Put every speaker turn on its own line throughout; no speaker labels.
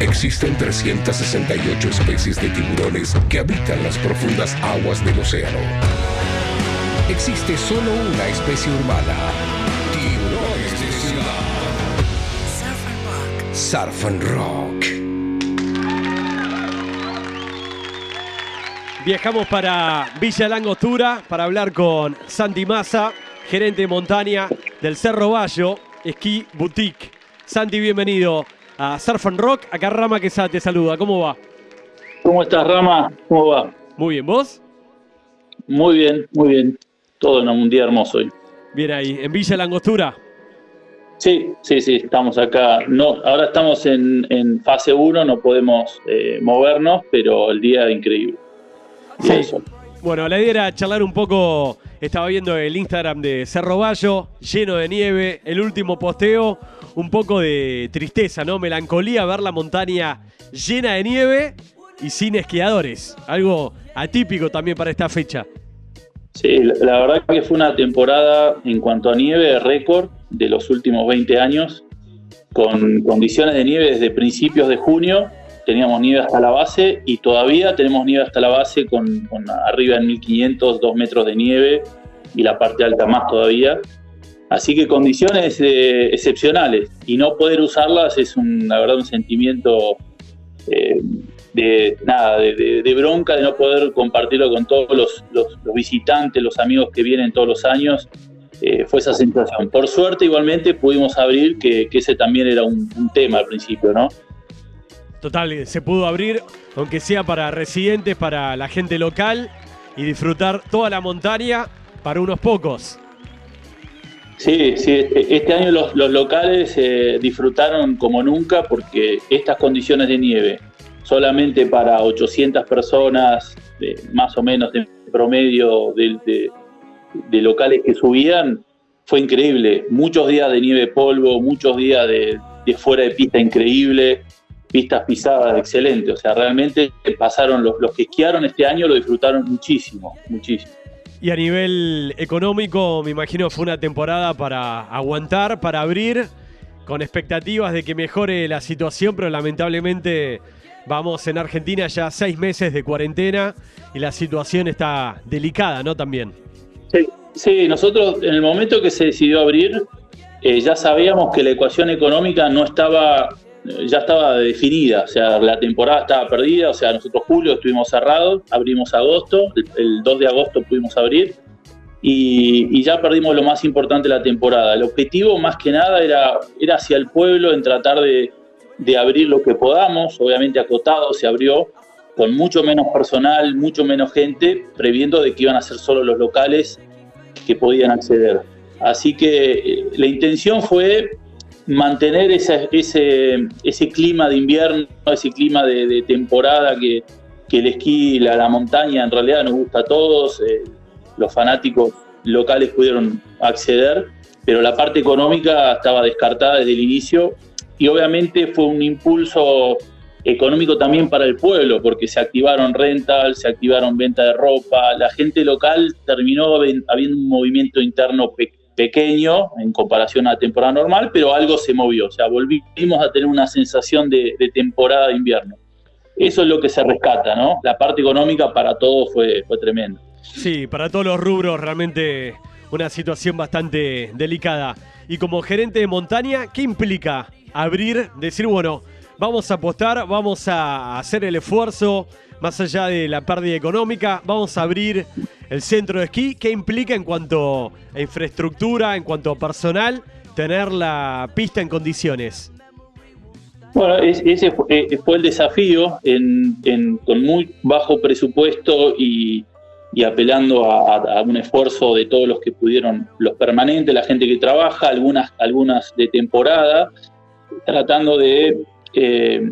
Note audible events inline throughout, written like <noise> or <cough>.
Existen 368 especies de tiburones que habitan las profundas aguas del océano. Existe solo una especie urbana. Tiburones de ciudad. Surf and Rock.
Viajamos para Villa Langostura para hablar con Santi Massa, gerente de montaña del Cerro Bayo, Esquí Boutique. Santi, bienvenido a Surf and Rock. Acá Rama que te saluda. ¿Cómo va?
¿Cómo estás, Rama? ¿Cómo va?
Muy bien, ¿vos?
Muy bien, muy bien. Todo en un día hermoso hoy.
Bien ahí, en Villa Langostura.
Sí, sí, sí, estamos acá. No, ahora estamos en, fase 1, no podemos eh, movernos, pero el día increíble.
Sí. Bueno, la idea era charlar un poco. Estaba viendo el Instagram de Cerro Bayo, lleno de nieve. El último posteo, un poco de tristeza, ¿no? Melancolía ver la montaña llena de nieve y sin esquiadores. Algo atípico también para esta fecha.
Sí, la verdad que fue una temporada en cuanto a nieve récord de los últimos 20 años, con condiciones de nieve desde principios de junio teníamos nieve hasta la base y todavía tenemos nieve hasta la base con, arriba en 1500, 2 metros de nieve y la parte alta más todavía. Así que condiciones eh, excepcionales y no poder usarlas es un, la verdad un sentimiento eh, de nada, de, bronca de no poder compartirlo con todos los, visitantes, los amigos que vienen todos los años. Eh, fue esa sensación. Por suerte igualmente pudimos abrir, que, ese también era un, un tema al principio, ¿no?
Total, se pudo abrir, aunque sea para residentes, para la gente local y disfrutar toda la montaña para unos pocos.
Sí, sí, este, este año los, locales eh, disfrutaron como nunca porque estas condiciones de nieve, solamente para 800 personas, más o menos de promedio de, locales que subían, fue increíble. Muchos días de nieve polvo, muchos días de fuera de pista increíble pistas pisadas excelente. O sea, realmente pasaron los, los que esquiaron este año lo disfrutaron muchísimo, muchísimo.
Y a nivel económico, me imagino fue una temporada para aguantar, para abrir, con expectativas de que mejore la situación, pero lamentablemente vamos en Argentina ya seis meses de cuarentena y la situación está delicada, ¿no? También.
Sí, sí nosotros en el momento que se decidió abrir, eh, ya sabíamos que la ecuación económica no estaba ya estaba definida, o sea, la temporada estaba perdida, o sea, nosotros julio estuvimos cerrados, abrimos agosto, el, 2 de agosto pudimos abrir y, ya perdimos lo más importante de la temporada. El objetivo más que nada era, era hacia el pueblo, en tratar de, de abrir lo que podamos, obviamente acotado se abrió, con mucho menos personal, mucho menos gente, previendo de que iban a ser solo los locales que podían acceder. Así que eh, la intención fue mantener ese, ese, ese clima de invierno, ese clima de, temporada que, que, el esquí, la, la, montaña en realidad nos gusta a todos, eh, los fanáticos locales pudieron acceder, pero la parte económica estaba descartada desde el inicio y obviamente fue un impulso económico también para el pueblo, porque se activaron rental, se activaron venta de ropa, la gente local terminó habiendo un movimiento interno pequeño pequeño en comparación a temporada normal, pero algo se movió, o sea, volvimos a tener una sensación de, temporada de invierno. Eso es lo que se rescata, ¿no? La parte económica para todos fue tremenda.
Sí, para todos los rubros realmente una situación bastante delicada. Y como gerente de montaña, ¿qué implica abrir, decir, bueno, vamos a apostar, vamos a hacer el esfuerzo, más allá de la pérdida económica, vamos a abrir el centro de esquí. ¿Qué implica en cuanto a infraestructura, en cuanto a personal, tener la pista en condiciones?
Bueno, ese eh, fue el desafío con muy bajo presupuesto y, apelando a, un esfuerzo de todos los que pudieron, los permanentes, la gente que trabaja, algunas, algunas de temporada, tratando de eh,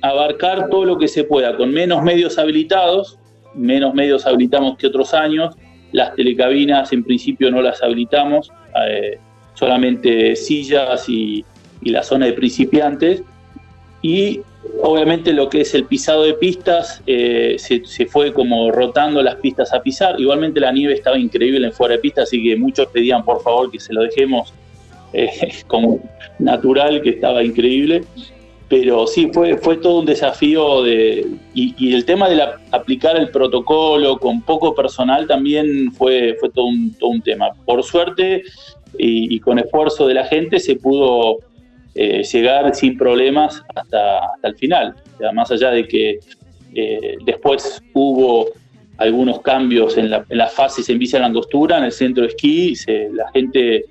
abarcar todo lo que se pueda, con menos medios habilitados, menos medios habilitamos que otros años, las telecabinas en principio no las habilitamos, eh, solamente sillas y, la zona de principiantes, y obviamente lo que es el pisado de pistas eh, se, fue como rotando las pistas a pisar, igualmente la nieve estaba increíble en fuera de pista, así que muchos pedían por favor que se lo dejemos eh, <laughs> como natural, que estaba increíble pero sí, fue, fue todo un desafío de, y, el tema de aplicar el protocolo con poco personal también fue, fue todo, un, tema. Por suerte y, con esfuerzo de la gente se pudo eh, llegar sin problemas hasta, hasta el final. más allá de que eh, después hubo algunos cambios en, la, en, las fases en Villa Langostura, en el centro de esquí, la gente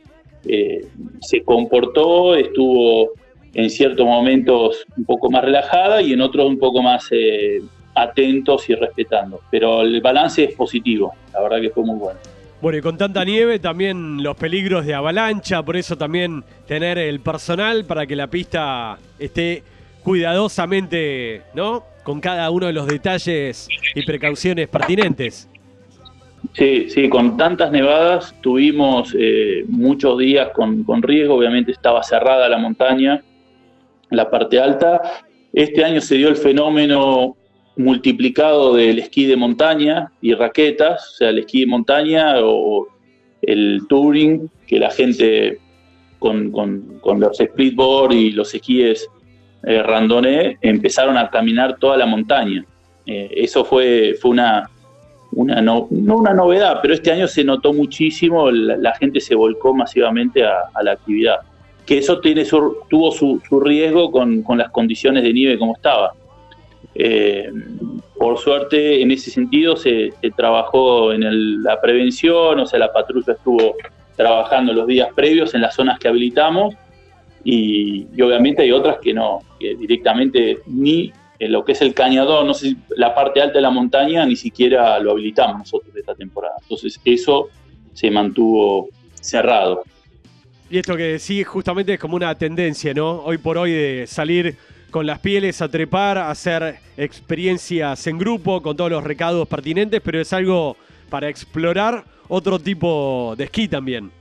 eh, se comportó, estuvo en ciertos momentos un poco más relajada y en otros un poco más eh, atentos y respetando. Pero el balance es positivo, la verdad que fue muy bueno.
Bueno, y con tanta nieve también los peligros de avalancha, por eso también tener el personal para que la pista esté cuidadosamente, ¿no? Con cada uno de los detalles y precauciones pertinentes.
Sí, sí, con tantas nevadas tuvimos eh, muchos días con, con, riesgo, obviamente estaba cerrada la montaña, la parte alta. Este año se dio el fenómeno multiplicado del esquí de montaña y raquetas, o sea, el esquí de montaña o el touring, que la gente con, los splitboard y los esquíes eh, empezaron a caminar toda la montaña. Eh, eso fue, fue una, una no, una novedad, pero este año se notó muchísimo, la, gente se volcó masivamente a, la actividad. Que eso tiene tuvo su, riesgo con, las condiciones de nieve como estaba. Eh, por suerte, en ese sentido, se, trabajó en la prevención, o sea, la patrulla estuvo trabajando los días previos en las zonas que habilitamos y, obviamente hay otras que no, que directamente ni en lo que es el cañador, no sé, la parte alta de la montaña ni siquiera lo habilitamos nosotros esta temporada. Entonces eso se mantuvo cerrado.
Y esto que sí, justamente es como una tendencia, ¿no? Hoy por hoy de salir con las pieles a trepar, a hacer experiencias en grupo con todos los recados pertinentes, pero es algo para explorar otro tipo de esquí también.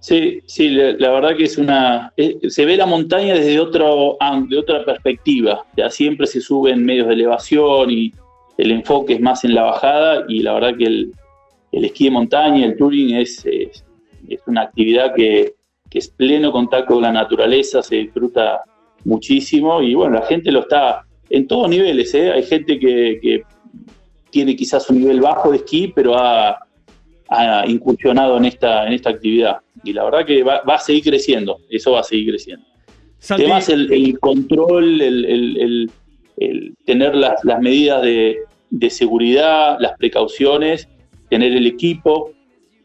Sí, sí, la, verdad que es una. se ve la montaña desde otro, de otra perspectiva. Ya siempre se sube en medios de elevación y el enfoque es más en la bajada. Y la verdad que el, esquí de montaña, el touring, es, una actividad que, es pleno contacto con la naturaleza, se disfruta muchísimo. Y bueno, la gente lo está en todos niveles. ¿eh? Hay gente que, que tiene quizás un nivel bajo de esquí, pero ha ha incursionado en esta, en esta actividad. Y la verdad que va, a seguir creciendo, eso va a seguir creciendo. Además, el, control, el, tener las, medidas de, seguridad, las precauciones, tener el equipo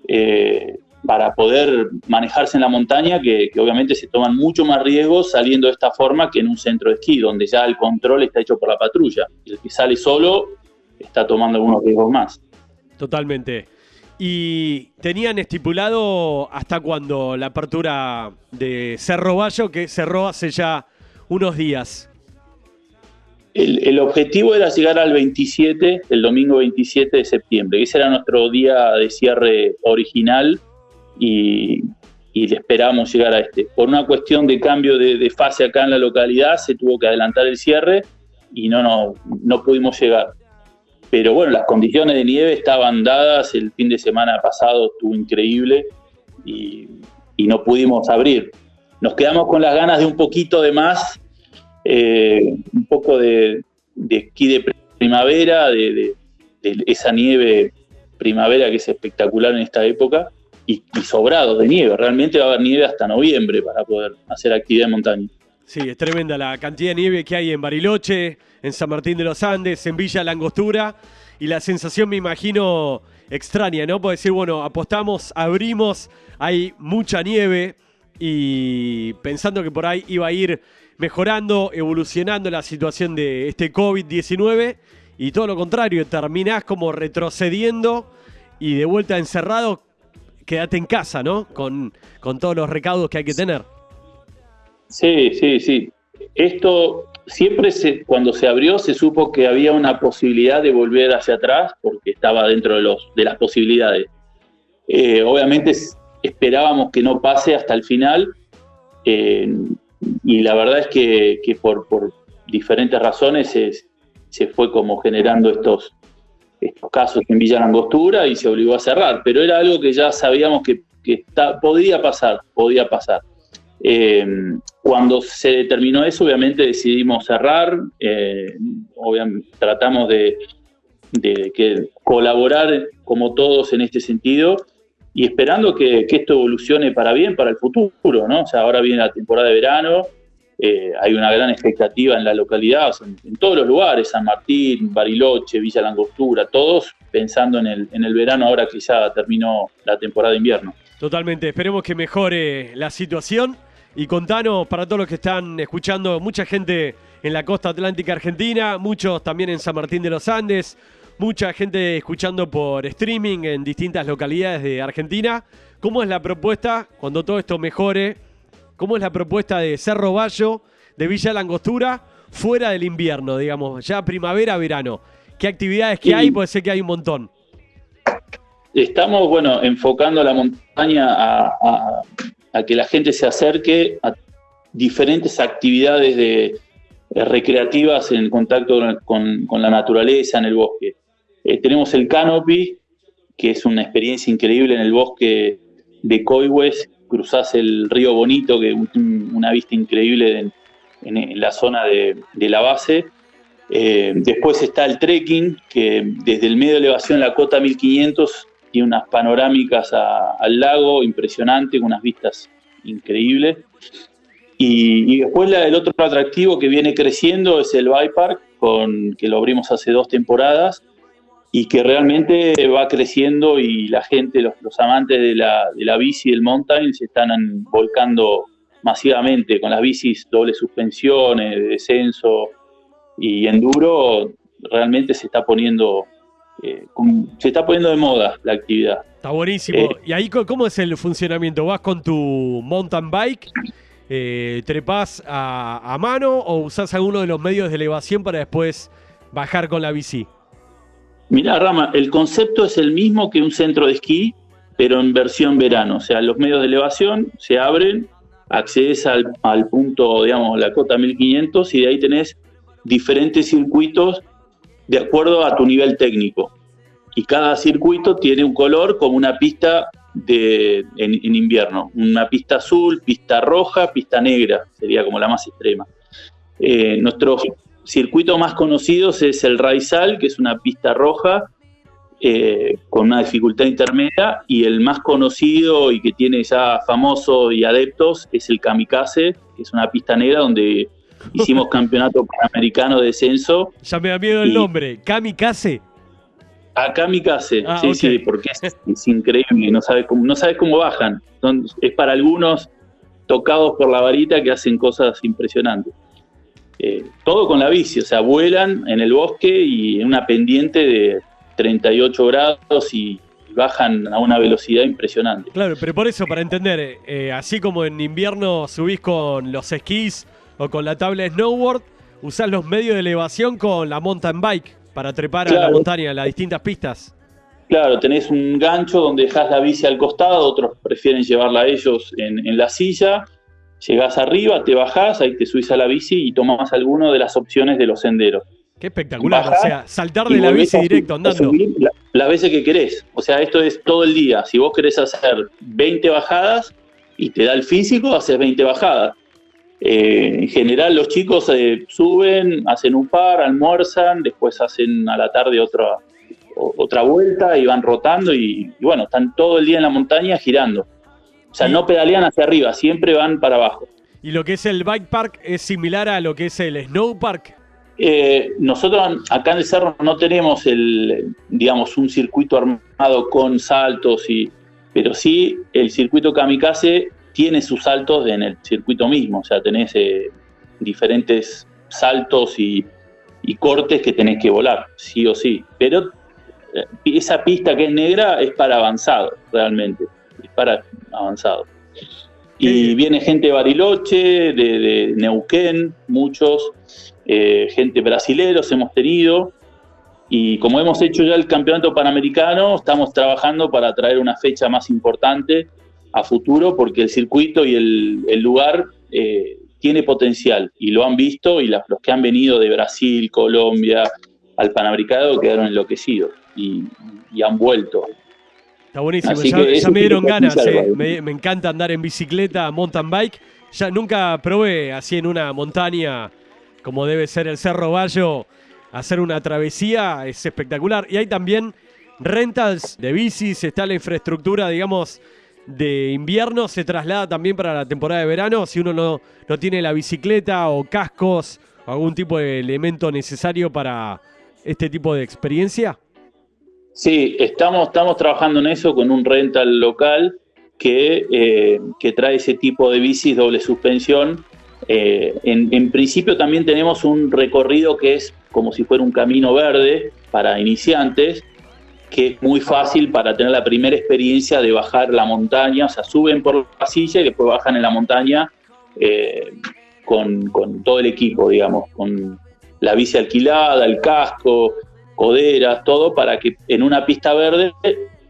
eh, para poder manejarse en la montaña, que, que, obviamente se toman mucho más riesgos saliendo de esta forma que en un centro de esquí, donde ya el control está hecho por la patrulla. El que sale solo está tomando algunos riesgos más.
Totalmente. Y tenían estipulado hasta cuando la apertura de Cerro Bayo, que cerró hace ya unos días.
El, objetivo era llegar al 27, el domingo 27 de septiembre. Ese era nuestro día de cierre original y, y esperamos llegar a este. Por una cuestión de cambio de, fase acá en la localidad, se tuvo que adelantar el cierre y no, no, no pudimos llegar pero bueno, las condiciones de nieve estaban dadas, el fin de semana pasado estuvo increíble y, no pudimos abrir. Nos quedamos con las ganas de un poquito de más, eh, un poco de, esquí de primavera, de, esa nieve primavera que es espectacular en esta época, y, sobrado de nieve. Realmente va a haber nieve hasta noviembre para poder hacer actividad en montaña.
Sí, es tremenda la cantidad de nieve que hay en Bariloche, en San Martín de los Andes, en Villa Langostura. Y la sensación, me imagino, extraña, ¿no? Puedo decir, bueno, apostamos, abrimos, hay mucha nieve y pensando que por ahí iba a ir mejorando, evolucionando la situación de este COVID-19 y todo lo contrario, terminás como retrocediendo y de vuelta encerrado, quédate en casa, ¿no? Con, con todos los recaudos que hay que tener.
Sí, sí, sí. Esto siempre se, cuando se abrió se supo que había una posibilidad de volver hacia atrás porque estaba dentro de, los, de las posibilidades. Eh, obviamente esperábamos que no pase hasta el final eh, y la verdad es que, por, diferentes razones se, fue como generando estos, estos casos en Villa Langostura y se obligó a cerrar, pero era algo que ya sabíamos que, que podía pasar, podía pasar. Eh, cuando se determinó eso, obviamente decidimos cerrar, obviamente, tratamos de, que colaborar como todos en este sentido y esperando que, que, esto evolucione para bien, para el futuro, ¿no? O sea, ahora viene la temporada de verano, eh, hay una gran expectativa en la localidad, en, todos los lugares, San Martín, Bariloche, Villa Langostura, todos pensando en el, en el verano ahora que ya terminó la temporada de invierno.
Totalmente, esperemos que mejore la situación y contanos para todos los que están escuchando, mucha gente en la costa atlántica argentina, muchos también en San Martín de los Andes, mucha gente escuchando por streaming en distintas localidades de Argentina. ¿Cómo es la propuesta cuando todo esto mejore? ¿Cómo es la propuesta de Cerro Bayo, de Villa Langostura, fuera del invierno, digamos, ya primavera, verano? ¿Qué actividades que hay? Puede ser que hay un montón.
Estamos, bueno, enfocando la montaña a, que la gente se acerque a diferentes actividades de, recreativas en contacto con, la naturaleza, en el bosque. Eh, tenemos el canopy, que es una experiencia increíble en el bosque de Coihues, cruzás el río Bonito, que es una vista increíble en, la zona de, la base. Eh, después está el trekking, que desde el medio de elevación, la cota 1500, tiene unas panorámicas al lago impresionante, con unas vistas increíbles. Y, después el otro atractivo que viene creciendo es el Bike Park, con, que lo abrimos hace dos temporadas, y que realmente va creciendo y la gente, los, amantes de la, de la, bici y el mountain se están volcando masivamente con las bicis doble suspensiones, de descenso y enduro, realmente se está poniendo eh, se está poniendo de moda la actividad.
Está buenísimo. Eh, ¿Y ahí cómo es el funcionamiento? ¿Vas con tu mountain bike? Eh, ¿Trepás a, a mano o usás alguno de los medios de elevación para después bajar con la bici?
Mira, Rama, el concepto es el mismo que un centro de esquí, pero en versión verano. O sea, los medios de elevación se abren, accedes al, punto, digamos, la cota 1500 y de ahí tenés diferentes circuitos de acuerdo a tu nivel técnico. Y cada circuito tiene un color como una pista de, en, invierno. Una pista azul, pista roja, pista negra, sería como la más extrema. Eh, circuito más conocidos es el Raizal, que es una pista roja eh, con una dificultad intermedia, y el más conocido y que tiene ya famosos y adeptos es el Kamikaze, que es una pista negra donde <laughs> hicimos campeonato panamericano de descenso.
Ya me da miedo el nombre, Kamikaze.
A Kamikaze, ah, sí, sí, porque es, increíble, no sabes cómo, no sabes cómo bajan. es para algunos tocados por la varita que hacen cosas impresionantes. Eh, todo con la bici, o sea, vuelan en el bosque y en una pendiente de 38 grados y bajan a una velocidad impresionante.
Claro, pero por eso, para entender, eh, así como en invierno subís con los esquís o con la tabla de snowboard, usás los medios de elevación con la mountain bike para trepar a la montaña, a las distintas pistas.
Claro, tenés un gancho donde dejás la bici al costado, otros prefieren llevarla a ellos en, en la silla Llegás arriba, te bajás, ahí te subís a la bici y tomás alguno de las opciones de los senderos.
Qué espectacular, o sea, saltar de la bici directo andando.
las veces que querés, o sea, esto es todo el día. Si vos querés hacer 20 bajadas y te da el físico, haces 20 bajadas. Eh, en general los chicos eh, suben, hacen un par, almuerzan, después hacen a la tarde otra, otra vuelta y van rotando y bueno, están todo el día en la montaña girando. O sea, no pedalean hacia arriba, siempre van para abajo.
¿Y lo que es el bike park es similar a lo que es el snow park?
Eh, nosotros acá en el cerro no tenemos el, digamos, un circuito armado con saltos y, pero sí el circuito kamikaze tiene sus saltos en el circuito mismo, o sea, tenés eh, diferentes saltos y, y, cortes que tenés que volar, sí o sí. Pero eh, esa pista que es negra es para avanzado, realmente para avanzado. Y viene gente de Bariloche, de, Neuquén, muchos, eh, gente brasileros hemos tenido. Y como hemos hecho ya el campeonato panamericano, estamos trabajando para traer una fecha más importante a futuro, porque el circuito y el, lugar eh, tiene potencial y lo han visto y los que han venido de Brasil, Colombia, al Panamericano quedaron enloquecidos y han vuelto.
Está buenísimo, ya, me dieron ganas, eh. me, encanta andar en bicicleta, mountain bike Ya nunca probé así en una montaña como debe ser el Cerro Bayo, hacer una travesía es espectacular. Y hay también rentas de bicis, está la infraestructura, digamos, de invierno, se traslada también para la temporada de verano. Si uno no, no tiene la bicicleta o cascos o algún tipo de elemento necesario para este tipo de experiencia.
Sí, estamos, estamos trabajando en eso con un rental local que, eh, que trae ese tipo de bicis doble suspensión. Eh, en, principio también tenemos un recorrido que es como si fuera un camino verde para iniciantes, que es muy fácil para tener la primera experiencia de bajar la montaña, o sea, suben por la silla y después bajan en la montaña eh, con, todo el equipo, digamos, con la bici alquilada, el casco, coderas, todo para que en una pista verde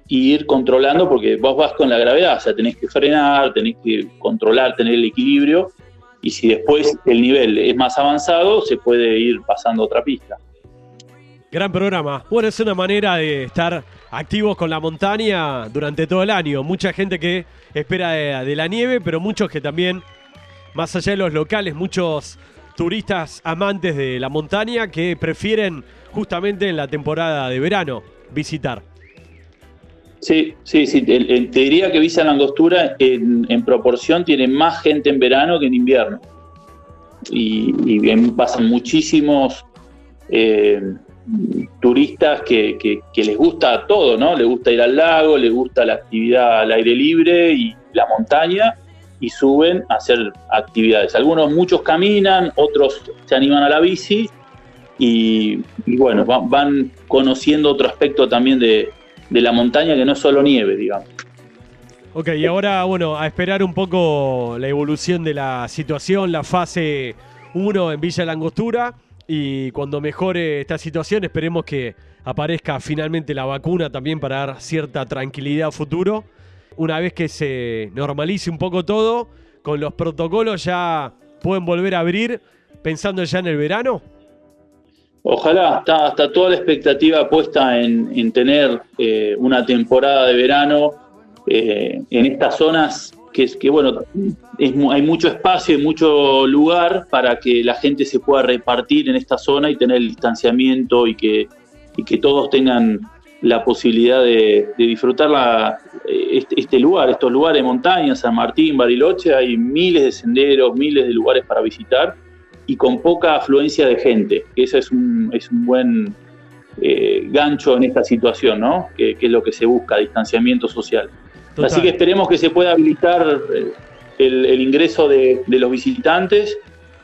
ir controlando, porque vos vas con la gravedad, o sea, tenés que frenar, tenés que controlar, tener el equilibrio y si después el nivel es más avanzado, se puede ir pasando otra pista.
Gran programa. Bueno, es una manera de estar activos con la montaña durante todo el año. Mucha gente que espera de, la nieve, pero muchos que también, más allá de los locales, muchos turistas amantes de la montaña que prefieren justamente en la temporada de verano visitar.
Sí, sí, sí. te diría que Visa Langostura en, en, proporción tiene más gente en verano que en invierno. Y, pasan muchísimos eh, turistas que, les gusta todo, ¿no? Les gusta ir al lago, les gusta la actividad al aire libre y la montaña y suben a hacer actividades. Algunos, muchos caminan, otros se animan a la bici y, bueno, van conociendo otro aspecto también de, de la montaña que no es solo nieve, digamos.
Ok, y ahora, bueno, a esperar un poco la evolución de la situación, la fase 1 en Villa Langostura. Y cuando mejore esta situación, esperemos que aparezca finalmente la vacuna también para dar cierta tranquilidad a futuro. Una vez que se normalice un poco todo, con los protocolos ya pueden volver a abrir pensando ya en el verano.
Ojalá, está, toda la expectativa puesta en, tener eh, una temporada de verano eh, en estas zonas que, que bueno, hay mucho espacio y mucho lugar para que la gente se pueda repartir en esta zona y tener el distanciamiento y que, que todos tengan la posibilidad de, disfrutar este, este, lugar, estos lugares de montaña, San Martín, Bariloche, hay miles de senderos, miles de lugares para visitar y con poca afluencia de gente, ese es un, es un buen eh, gancho en esta situación, ¿no? Que, es lo que se busca, distanciamiento social. Así que esperemos que se pueda habilitar eh, el, ingreso de, los visitantes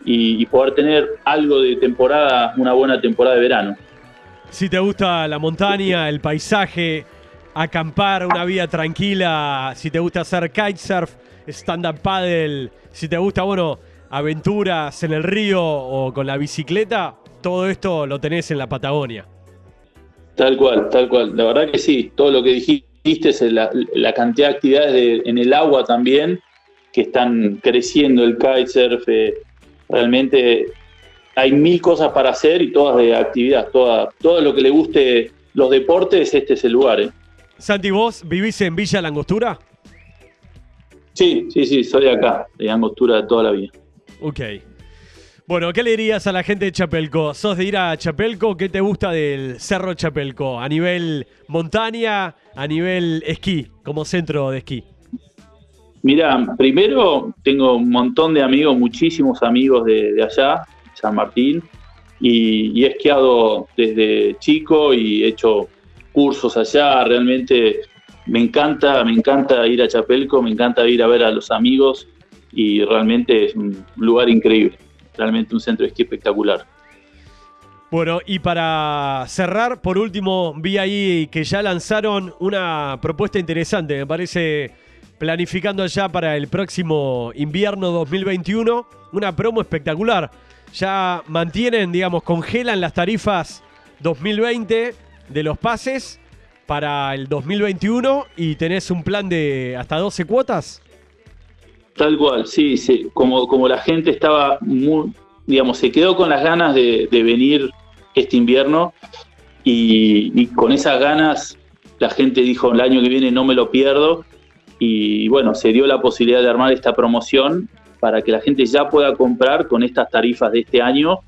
y, poder tener algo de temporada, una buena temporada de verano.
Si te gusta la montaña, el paisaje, acampar, una vida tranquila, si te gusta hacer kitesurf, stand-up paddle, si te gusta, bueno, aventuras en el río o con la bicicleta, todo esto lo tenés en la Patagonia.
Tal cual, tal cual. La verdad que sí, todo lo que dijiste, la, la cantidad de actividades en el agua también, que están creciendo, el kitesurf, eh, realmente hay mil cosas para hacer y todas de actividad, toda, todo lo que le guste los deportes, este es el lugar. Eh.
Santi, ¿vos vivís en Villa Langostura?
Sí, sí, sí, soy de acá, de Angostura de toda la vida.
Ok. Bueno, ¿qué le dirías a la gente de Chapelco? ¿Sos de ir a Chapelco? ¿Qué te gusta del Cerro Chapelco? ¿A nivel montaña, a nivel esquí, como centro de esquí?
Mira, primero tengo un montón de amigos, muchísimos amigos de, allá, San Martín, y, he esquiado desde chico y he hecho cursos allá. Realmente me encanta, me encanta ir a Chapelco, me encanta ir a ver a los amigos y realmente es un lugar increíble, realmente un centro de esquí espectacular.
Bueno, y para cerrar, por último, vi ahí que ya lanzaron una propuesta interesante, me parece, planificando ya para el próximo invierno 2021, una promo espectacular. Ya mantienen, digamos, congelan las tarifas 2020 de los pases para el 2021 y tenés un plan de hasta 12 cuotas.
Tal cual, sí, sí. Como, como la gente estaba muy, digamos, se quedó con las ganas de, venir este invierno y, con esas ganas la gente dijo el año que viene no me lo pierdo y bueno, se dio la posibilidad de armar esta promoción para que la gente ya pueda comprar con estas tarifas de este año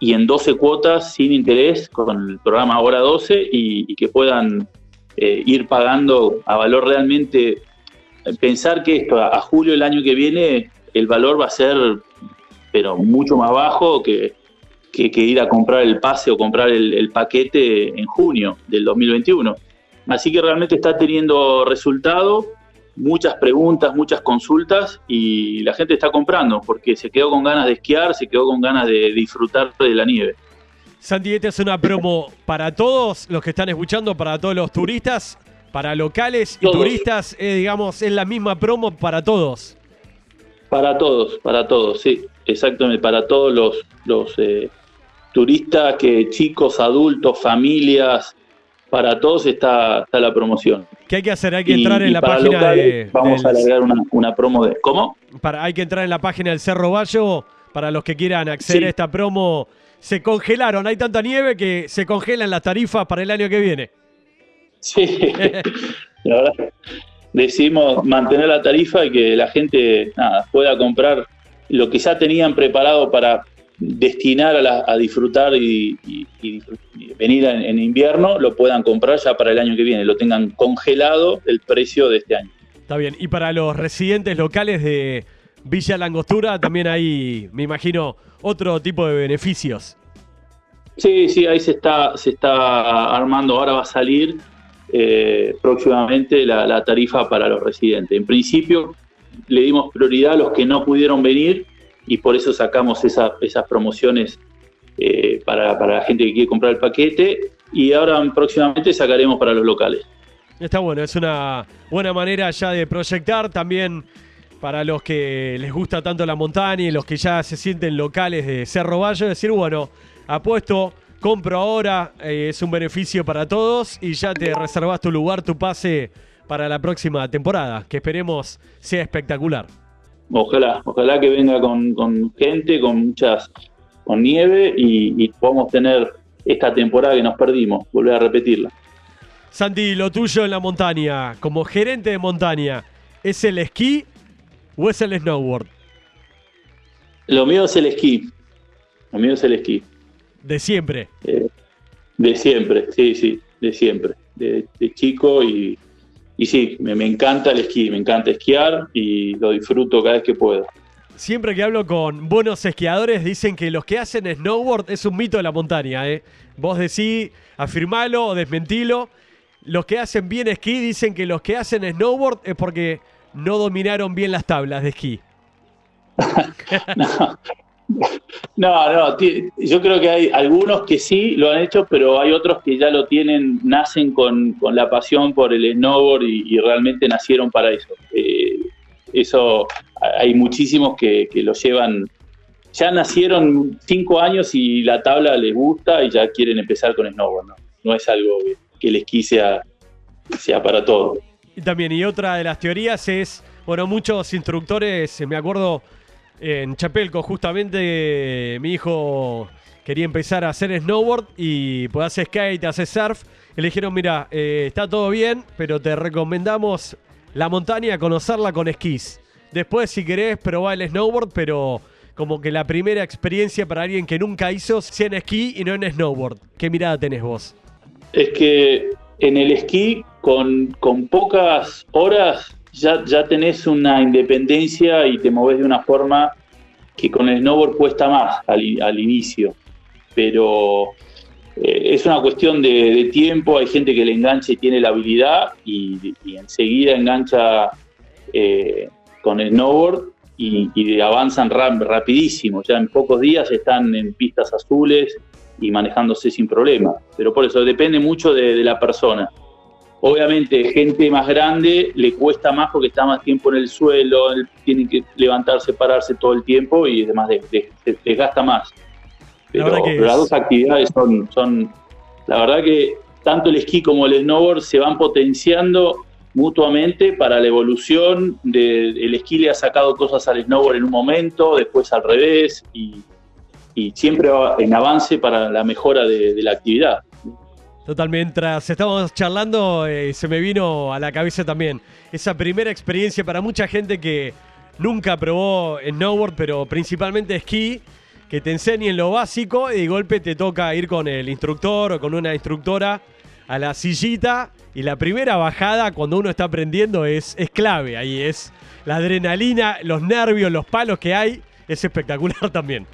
y en 12 cuotas sin interés con el programa Ahora 12 y, que puedan eh, ir pagando a valor realmente. Pensar que esto a, julio del año que viene el valor va a ser pero mucho más bajo que, que, ir a comprar el pase o comprar el, paquete en junio del 2021. Así que realmente está teniendo resultado, muchas preguntas, muchas consultas y la gente está comprando porque se quedó con ganas de esquiar, se quedó con ganas de disfrutar de la nieve.
Santi, esta es una promo para todos los que están escuchando, para todos los turistas, para locales y turistas, eh, digamos, es la misma promo para todos.
Para todos, para todos, sí, exactamente, para todos los, los eh, turistas, que chicos, adultos, familias, para todos está, está la promoción.
¿Qué hay que hacer? Hay que entrar en la página de.
Vamos a agregar una, promo de. ¿Cómo?
Para, hay que entrar en la página del Cerro Bayo para los que quieran acceder a esta promo. Se congelaron, hay tanta nieve que se congelan las tarifas para el año que viene.
Sí, <laughs> la verdad, decidimos mantener la tarifa y que la gente pueda comprar lo que ya tenían preparado para destinar a, disfrutar y, venir en, invierno, lo puedan comprar ya para el año que viene, lo tengan congelado el precio de este año.
Está bien, y para los residentes locales de Villa Langostura también hay, me imagino, otro tipo de beneficios.
Sí, sí, ahí se está, se está armando, ahora va a salir eh, próximamente la, tarifa para los residentes. En principio le dimos prioridad a los que no pudieron venir y por eso sacamos esas promociones eh, para, la gente que quiere comprar el paquete y ahora próximamente sacaremos para los locales.
Está bueno, es una buena manera ya de proyectar también para los que les gusta tanto la montaña y los que ya se sienten locales de Cerro Valle, decir, bueno, apuesto, compro ahora, eh, es un beneficio para todos y ya te reservas tu lugar, tu pase para la próxima temporada, que esperemos sea espectacular.
Ojalá, ojalá que venga con, gente, con muchas, con nieve y, podamos tener esta temporada que nos perdimos, volver a repetirla.
Santi, lo tuyo en la montaña, como gerente de montaña, ¿es el esquí o es el snowboard?
Lo mío es el esquí. Lo mío es el esquí.
¿De siempre?
Eh, de siempre, sí, sí, de siempre. de chico y, y sí, me, encanta el esquí, me encanta esquiar y lo disfruto cada vez que puedo.
Siempre que hablo con buenos esquiadores dicen que los que hacen snowboard es un mito de la montaña. ¿eh? Vos decís, afirmalo o desmentilo. Los que hacen bien esquí dicen que los que hacen snowboard es porque no dominaron bien las tablas de esquí. <laughs> <laughs>
no, no, no, yo creo que hay algunos que sí lo han hecho, pero hay otros que ya lo tienen, nacen con, la pasión por el snowboard y, realmente nacieron para eso. Eh, eso, hay muchísimos que, lo llevan, ya nacieron cinco años y la tabla les gusta y ya quieren empezar con snowboard, ¿no? No es algo que, les quise sea para todos.
Y también, y otra de las teorías es, bueno, muchos instructores, me acuerdo en Chapelco, justamente mi hijo quería empezar a hacer snowboard y pues hace skate, hace surf. Y le dijeron, mira, eh, está todo bien, pero te recomendamos la montaña, conocerla con esquís. Después, si querés, probá el snowboard, pero como que la primera experiencia para alguien que nunca hizo sea en esquí y no en snowboard. ¿Qué mirada tenés vos?
Es que en el esquí, con, con pocas horas, ya, ya tenés una independencia y te moves de una forma que con el snowboard cuesta más al, inicio. Pero eh, es una cuestión de, tiempo, hay gente que le engancha y tiene la habilidad y, enseguida engancha eh, con el snowboard y, avanzan rapidísimo. Ya en pocos días están en pistas azules y manejándose sin problema. Pero por eso depende mucho de la persona. Obviamente, gente más grande le cuesta más porque está más tiempo en el suelo, tiene que levantarse, pararse todo el tiempo y además desgasta más. Pero, las dos actividades son, son, la verdad que tanto el esquí como el snowboard se van potenciando mutuamente para la evolución. De, el esquí le ha sacado cosas al snowboard en un momento, después al revés y, siempre va en avance para la mejora de la actividad.
Totalmente, mientras estábamos charlando, eh, se me vino a la cabeza también esa primera experiencia para mucha gente que nunca probó snowboard, pero principalmente esquí, que te enseñen lo básico y de golpe te toca ir con el instructor o con una instructora a la sillita y la primera bajada cuando uno está aprendiendo es, es clave, ahí es la adrenalina, los nervios, los palos que hay, es espectacular <laughs> también.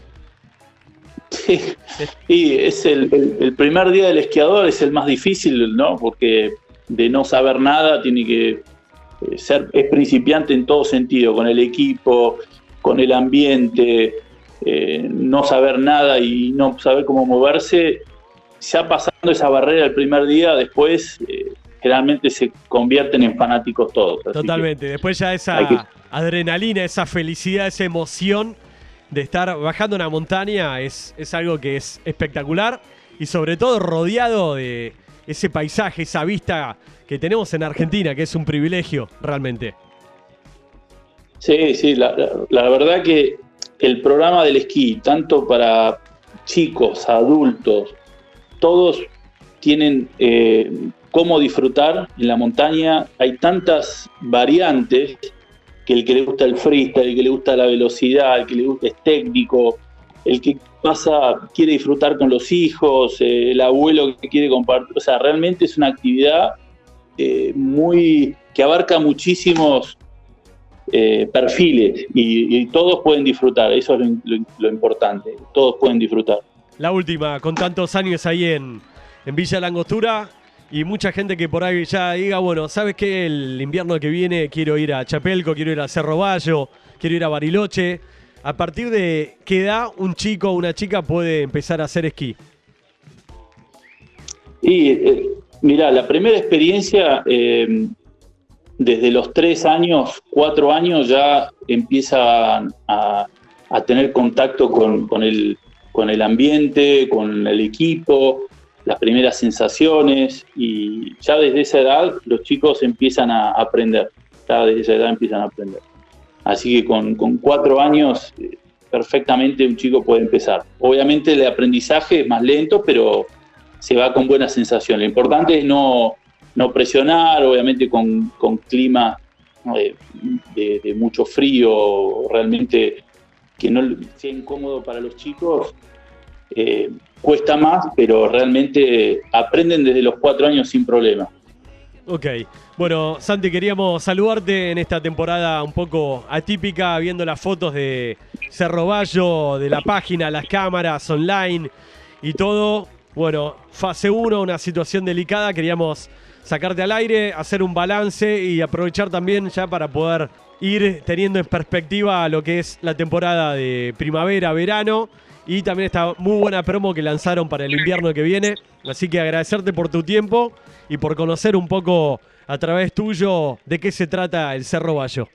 Sí, y es el, el, primer día del esquiador, es el más difícil, ¿no? Porque de no saber nada tiene que eh, ser, es principiante en todo sentido, con el equipo, con el ambiente, eh, no saber nada y no saber cómo moverse, ya pasando esa barrera el primer día, después eh, generalmente se convierten en fanáticos todos.
Totalmente, después ya esa adrenalina, esa felicidad, esa emoción de estar bajando una montaña es, es algo que es espectacular y sobre todo rodeado de ese paisaje, esa vista que tenemos en Argentina, que es un privilegio realmente.
Sí, sí, la, verdad que el programa del esquí, tanto para chicos, adultos, todos tienen eh, cómo disfrutar en la montaña. Hay tantas variantes que el que le gusta el freestyle, el que le gusta la velocidad, el que le gusta es técnico, el que pasa, quiere disfrutar con los hijos, eh, el abuelo que quiere compartir. O sea, realmente es una actividad eh, muy que abarca muchísimos eh, perfiles y, todos pueden disfrutar. Eso es lo, importante. Todos pueden disfrutar.
La última, con tantos años ahí en, en Villa Langostura, y mucha gente que por ahí ya diga, bueno, ¿sabes qué? El invierno que viene quiero ir a Chapelco, quiero ir a Cerro Bayo, quiero ir a Bariloche. ¿A partir de qué edad un chico o una chica puede empezar a hacer esquí?
Y eh, mira, la primera experiencia, eh, desde los tres años, cuatro años, ya empiezan a, tener contacto con, el, con el ambiente, con el equipo, las primeras sensaciones y ya desde esa edad los chicos empiezan a aprender, ya desde esa edad empiezan a aprender. Así que con, cuatro años eh, perfectamente un chico puede empezar. Obviamente el aprendizaje es más lento, pero se va con buena sensación. Lo importante es no, no presionar, obviamente con, con clima eh, de, mucho frío, realmente que no sea incómodo para los chicos. Eh, cuesta más, pero realmente aprenden desde los cuatro años sin problema.
Ok, bueno, Santi, queríamos saludarte en esta temporada un poco atípica, viendo las fotos de Cerro Bayo, de la página, las cámaras online y todo. Bueno, fase 1, una situación delicada, queríamos sacarte al aire, hacer un balance y aprovechar también ya para poder ir teniendo en perspectiva lo que es la temporada de primavera, verano y también esta muy buena promo que lanzaron para el invierno que viene. Así que agradecerte por tu tiempo y por conocer un poco a través tuyo de qué se trata el Cerro Bayo.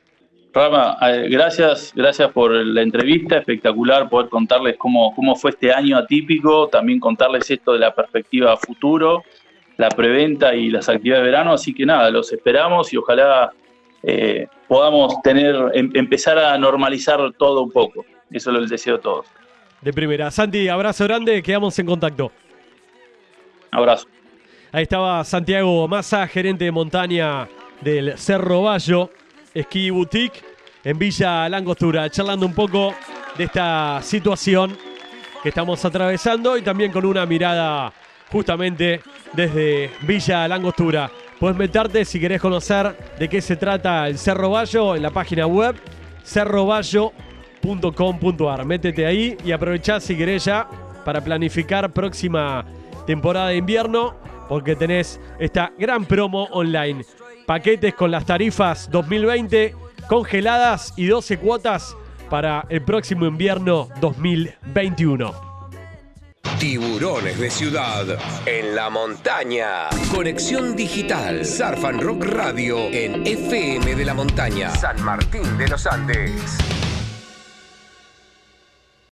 Rama, eh, gracias, gracias por la entrevista, espectacular poder contarles cómo, cómo fue este año atípico, también contarles esto de la perspectiva futuro, la preventa y las actividades de verano, así que nada, los esperamos y ojalá eh, podamos tener, em, empezar a normalizar todo un poco. Eso lo deseo a todos
de primera. Santi, abrazo grande, quedamos en contacto.
Abrazo.
Ahí estaba Santiago Massa, gerente de montaña del Cerro Bayo, Ski Boutique, en Villa Langostura, charlando un poco de esta situación que estamos atravesando y también con una mirada justamente desde Villa Langostura. Puedes meterte si querés conocer de qué se trata el Cerro Bayo en la página web cerrobayo.com Métete ahí y aprovechá si querés ya para planificar próxima temporada de invierno porque tenés esta gran promo online. Paquetes con las tarifas 2020 congeladas y 12 cuotas para el próximo invierno 2021.
Tiburones de ciudad en la montaña. Conexión digital. Surf Rock Radio en FM de la Montaña. San Martín de los Andes.